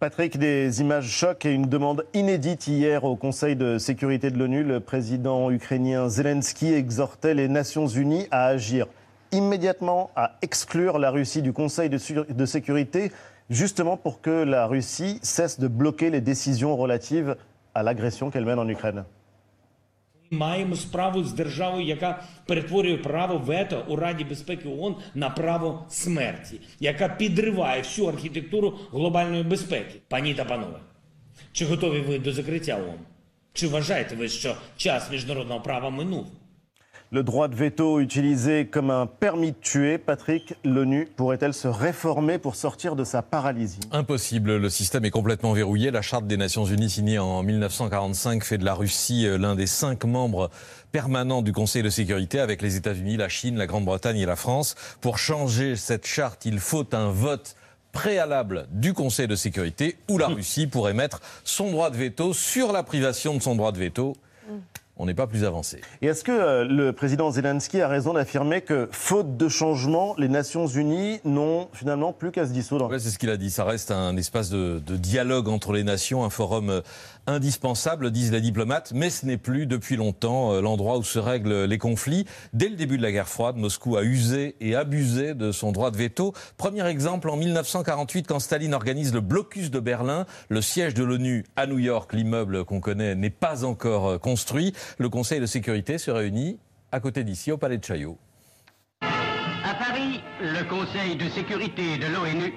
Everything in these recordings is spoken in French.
Patrick, des images chocs et une demande inédite hier au Conseil de sécurité de l'ONU. Le président ukrainien Zelensky exhortait les Nations Unies à agir immédiatement, à exclure la Russie du Conseil de, sécurité, justement pour que la Russie cesse de bloquer les décisions relatives à l'agression qu'elle mène en Ukraine. Маємо справу з державою, яка перетворює право вето у Раді безпеки ООН на право смерті, яка підриває всю архітектуру глобальної безпеки. Пані та панове, чи готові ви до закриття ООН? Чи вважаєте ви, що час міжнародного права минув? Le droit de veto utilisé comme un permis de tuer, Patrick, l'ONU pourrait-elle se réformer pour sortir de sa paralysie? Impossible, le système est complètement verrouillé. La Charte des Nations Unies signée en 1945 fait de la Russie euh, l'un des cinq membres permanents du Conseil de sécurité avec les États-Unis, la Chine, la Grande-Bretagne et la France. Pour changer cette charte, il faut un vote préalable du Conseil de sécurité où la Russie pourrait mettre son droit de veto sur la privation de son droit de veto on n'est pas plus avancé. Et est-ce que euh, le président Zelensky a raison d'affirmer que, faute de changement, les Nations Unies n'ont finalement plus qu'à se dissoudre? C'est ce qu'il a dit. Ça reste un espace de, de, dialogue entre les nations, un forum euh, indispensable, disent les diplomates, mais ce n'est plus depuis longtemps euh, l'endroit où se règlent les conflits. Dès le début de la guerre froide, Moscou a usé et abusé de son droit de veto. Premier exemple en 1948, quand Staline organise le blocus de Berlin, le siège de l'ONU à New York, l'immeuble qu'on connaît, n'est pas encore construit. Le Conseil de sécurité se réunit à côté d'ici, au palais de Chaillot. À Paris, le Conseil de sécurité de l'ONU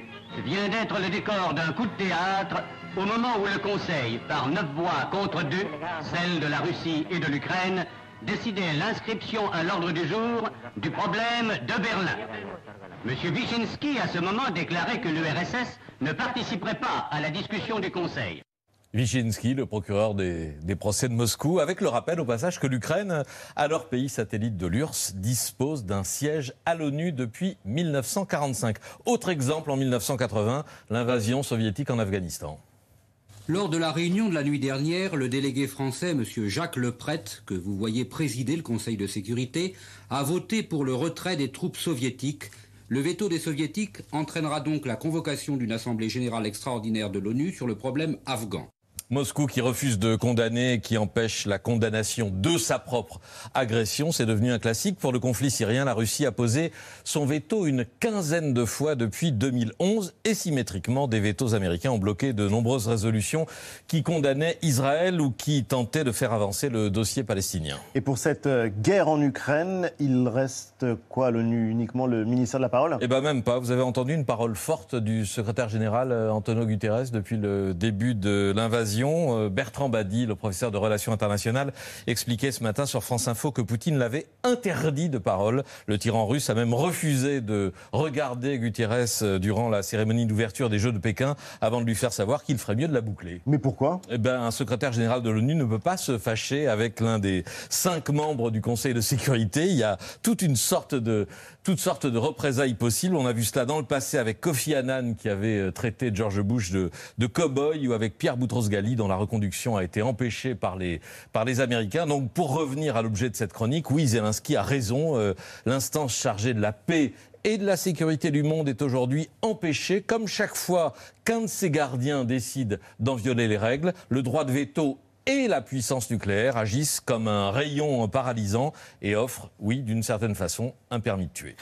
vient d'être le décor d'un coup de théâtre au moment où le Conseil, par neuf voix contre deux, celles de la Russie et de l'Ukraine, décidait l'inscription à l'ordre du jour du problème de Berlin. M. Wyszynski, à ce moment, déclarait que l'URSS ne participerait pas à la discussion du Conseil. Wyszynski, le procureur des, procès de Moscou, avec le rappel au passage que l'Ukraine, alors pays satellite de l'URSS, dispose d'un siège à l'ONU depuis 1945. Autre exemple en 1980, l'invasion soviétique en Afghanistan. Lors de la réunion de la nuit dernière, le délégué français, M. Jacques Lepret, que vous voyez présider le Conseil de sécurité, a voté pour le retrait des troupes soviétiques. Le veto des soviétiques entraînera donc la convocation d'une assemblée générale extraordinaire de l'ONU sur le problème afghan. Moscou qui refuse de condamner, qui empêche la condamnation de sa propre agression, c'est devenu un classique. Pour le conflit syrien, la Russie a posé son veto une quinzaine de fois depuis 2011 et symétriquement, des vétos américains ont bloqué de nombreuses résolutions qui condamnaient Israël ou qui tentaient de faire avancer le dossier palestinien. Et pour cette euh, guerre en Ukraine, il reste quoi l'ONU Uniquement le ministère de la parole? Eh bien même pas. Vous avez entendu une parole forte du secrétaire général euh, Antonio Guterres depuis le début de l'invasion euh, Bertrand Badi, le professeur de relations internationales, expliquait ce matin sur France Info que Poutine l'avait interdit de parole. Le tyran russe a même refusé de regarder Gutiérrez euh, durant la cérémonie d'ouverture des Jeux de Pékin avant de lui faire savoir qu'il ferait mieux de la boucler. Mais pourquoi? Eh ben, un secrétaire général de l'ONU ne peut pas se fâcher avec l'un des cinq membres du Conseil de sécurité. Il y a toute une sorte de, toutes sortes de représailles possibles. On a vu cela dans le passé avec Kofi Annan qui avait euh, traité George Bush de, de cow-boy ou avec Pierre Boutros-Ghali dont la reconduction a été empêchée par les, par les Américains. Donc pour revenir à l'objet de cette chronique, oui, Zelensky a raison. Euh, l'instance chargée de la paix et de la sécurité du monde est aujourd'hui empêchée, comme chaque fois qu'un de ses gardiens décide d'en violer les règles. Le droit de veto et la puissance nucléaire agissent comme un rayon paralysant et offrent, oui, d'une certaine façon, un permis de tuer.